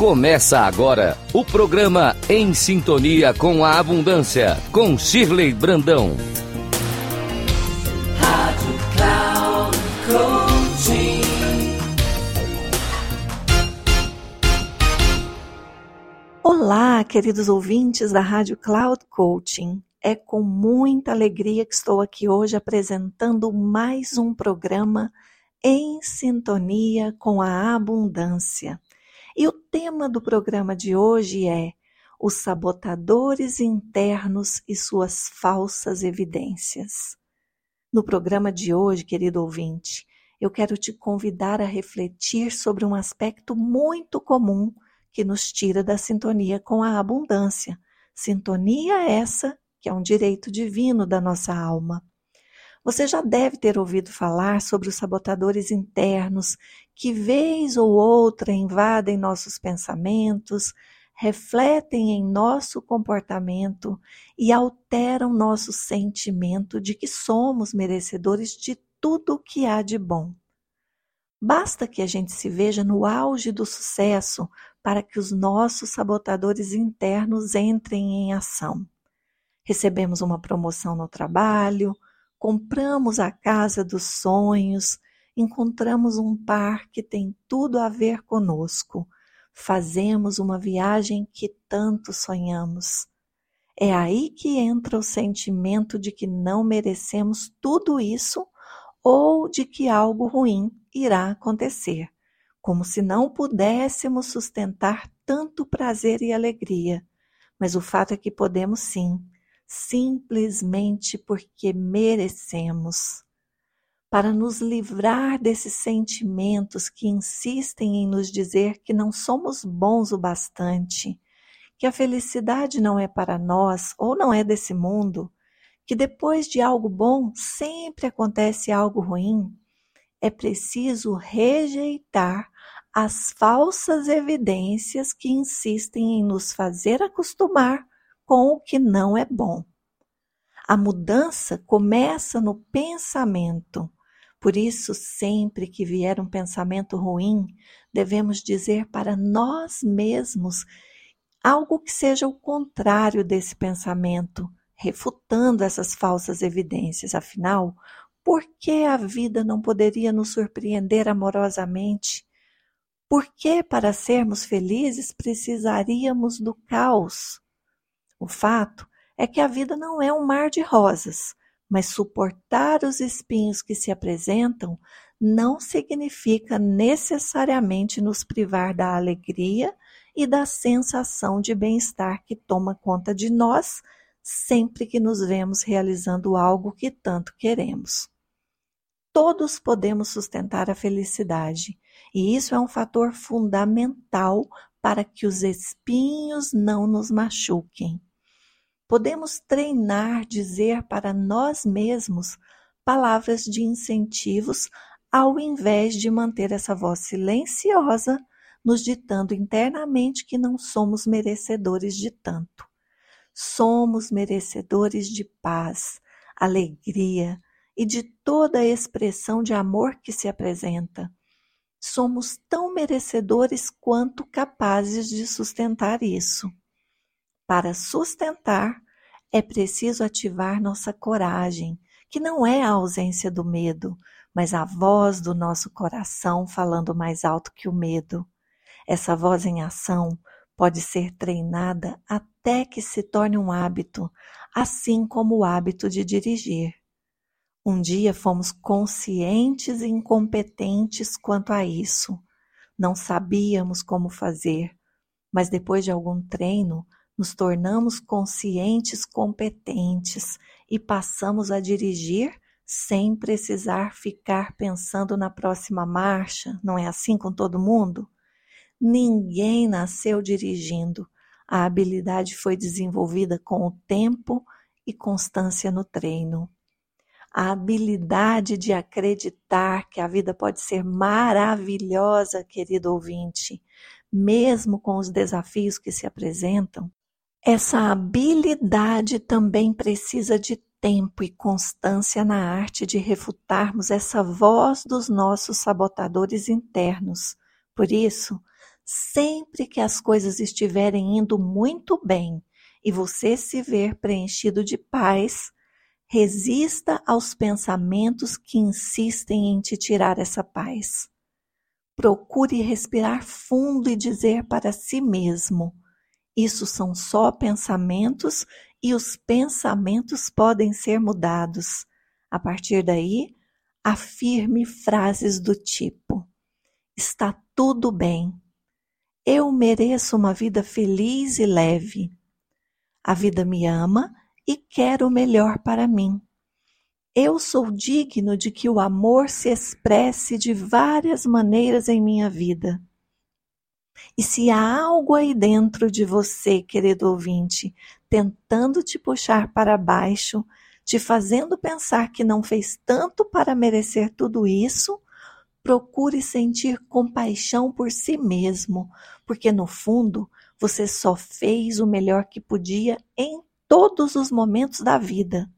Começa agora o programa Em Sintonia com a Abundância, com Shirley Brandão. Rádio Cloud. Olá, queridos ouvintes da Rádio Cloud Coaching. É com muita alegria que estou aqui hoje apresentando mais um programa em sintonia com a abundância. E o tema do programa de hoje é os sabotadores internos e suas falsas evidências. No programa de hoje, querido ouvinte, eu quero te convidar a refletir sobre um aspecto muito comum que nos tira da sintonia com a abundância. Sintonia essa que é um direito divino da nossa alma. Você já deve ter ouvido falar sobre os sabotadores internos que, vez ou outra, invadem nossos pensamentos, refletem em nosso comportamento e alteram nosso sentimento de que somos merecedores de tudo o que há de bom. Basta que a gente se veja no auge do sucesso para que os nossos sabotadores internos entrem em ação. Recebemos uma promoção no trabalho, compramos a casa dos sonhos, encontramos um par que tem tudo a ver conosco, fazemos uma viagem que tanto sonhamos. É aí que entra o sentimento de que não merecemos tudo isso ou de que algo ruim irá acontecer, como se não pudéssemos sustentar tanto prazer e alegria. Mas o fato é que podemos sim simplesmente porque merecemos. Para nos livrar desses sentimentos que insistem em nos dizer que não somos bons o bastante, que a felicidade não é para nós ou não é desse mundo, que depois de algo bom sempre acontece algo ruim, é preciso rejeitar as falsas evidências que insistem em nos fazer acostumar com o que não é bom. A mudança começa no pensamento. Por isso, sempre que vier um pensamento ruim, devemos dizer para nós mesmos algo que seja o contrário desse pensamento, refutando essas falsas evidências. Afinal, por que a vida não poderia nos surpreender amorosamente? Por que, para sermos felizes, precisaríamos do caos? O fato é que a vida não é um mar de rosas, mas suportar os espinhos que se apresentam não significa necessariamente nos privar da alegria e da sensação de bem-estar que toma conta de nós sempre que nos vemos realizando algo que tanto queremos. Todos podemos sustentar a felicidade, e isso é um fator fundamental para que os espinhos não nos machuquem. Podemos treinar dizer para nós mesmos palavras de incentivos ao invés de manter essa voz silenciosa nos ditando internamente que não somos merecedores de tanto. Somos merecedores de paz, alegria e de toda a expressão de amor que se apresenta. Somos tão merecedores quanto capazes de sustentar isso. Para sustentar, é preciso ativar nossa coragem, que não é a ausência do medo, mas a voz do nosso coração falando mais alto que o medo. Essa voz em ação pode ser treinada até que se torne um hábito, assim como o hábito de dirigir. Um dia fomos conscientes e incompetentes quanto a isso. Não sabíamos como fazer, mas depois de algum treino, nos tornamos conscientes competentes e passamos a dirigir sem precisar ficar pensando na próxima marcha. Não é assim com todo mundo? Ninguém nasceu dirigindo. A habilidade foi desenvolvida com o tempo e constância no treino. A habilidade de acreditar que a vida pode ser maravilhosa, querido ouvinte, mesmo com os desafios que se apresentam, essa habilidade também precisa de tempo e constância na arte de refutarmos essa voz dos nossos sabotadores internos. Por isso, Sempre que as coisas estiverem indo muito bem e você se ver preenchido de paz, resista aos pensamentos que insistem em te tirar essa paz. Procure respirar fundo e dizer para si mesmo: Isso são só pensamentos e os pensamentos podem ser mudados. A partir daí, afirme frases do tipo: Está tudo bem. Eu mereço uma vida feliz e leve. A vida me ama e quer o melhor para mim. Eu sou digno de que o amor se expresse de várias maneiras em minha vida. E se há algo aí dentro de você, querido ouvinte, tentando te puxar para baixo, te fazendo pensar que não fez tanto para merecer tudo isso, Procure sentir compaixão por si mesmo, porque no fundo você só fez o melhor que podia em todos os momentos da vida.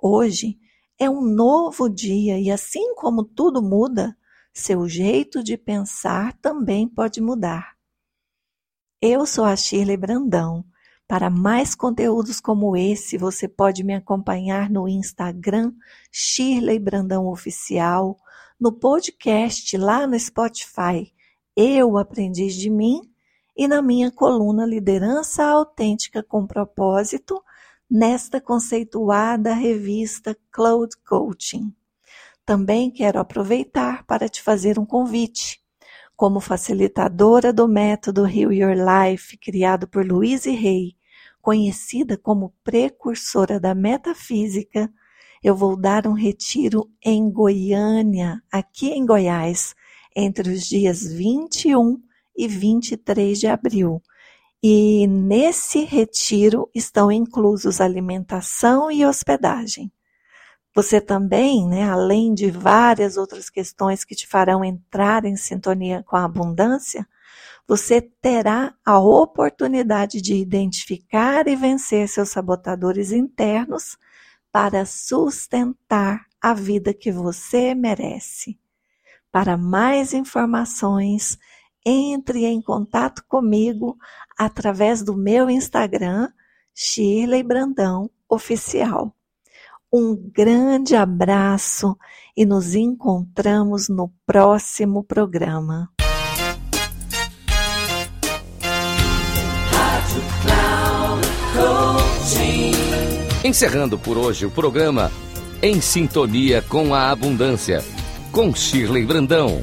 Hoje é um novo dia e assim como tudo muda, seu jeito de pensar também pode mudar. Eu sou a Shirley Brandão. Para mais conteúdos como esse, você pode me acompanhar no Instagram Shirley Brandão Oficial no podcast lá no Spotify Eu Aprendiz de Mim e na minha coluna Liderança Autêntica com Propósito, nesta conceituada revista Cloud Coaching. Também quero aproveitar para te fazer um convite. Como facilitadora do método Heal Your Life, criado por Louise Hay, conhecida como precursora da metafísica, eu vou dar um retiro em Goiânia, aqui em Goiás, entre os dias 21 e 23 de abril. E nesse retiro estão inclusos alimentação e hospedagem. Você também, né, além de várias outras questões que te farão entrar em sintonia com a abundância, você terá a oportunidade de identificar e vencer seus sabotadores internos para sustentar a vida que você merece. Para mais informações, entre em contato comigo através do meu Instagram, Shirley Brandão Oficial. Um grande abraço e nos encontramos no próximo programa. Encerrando por hoje o programa Em Sintonia com a Abundância, com Shirley Brandão.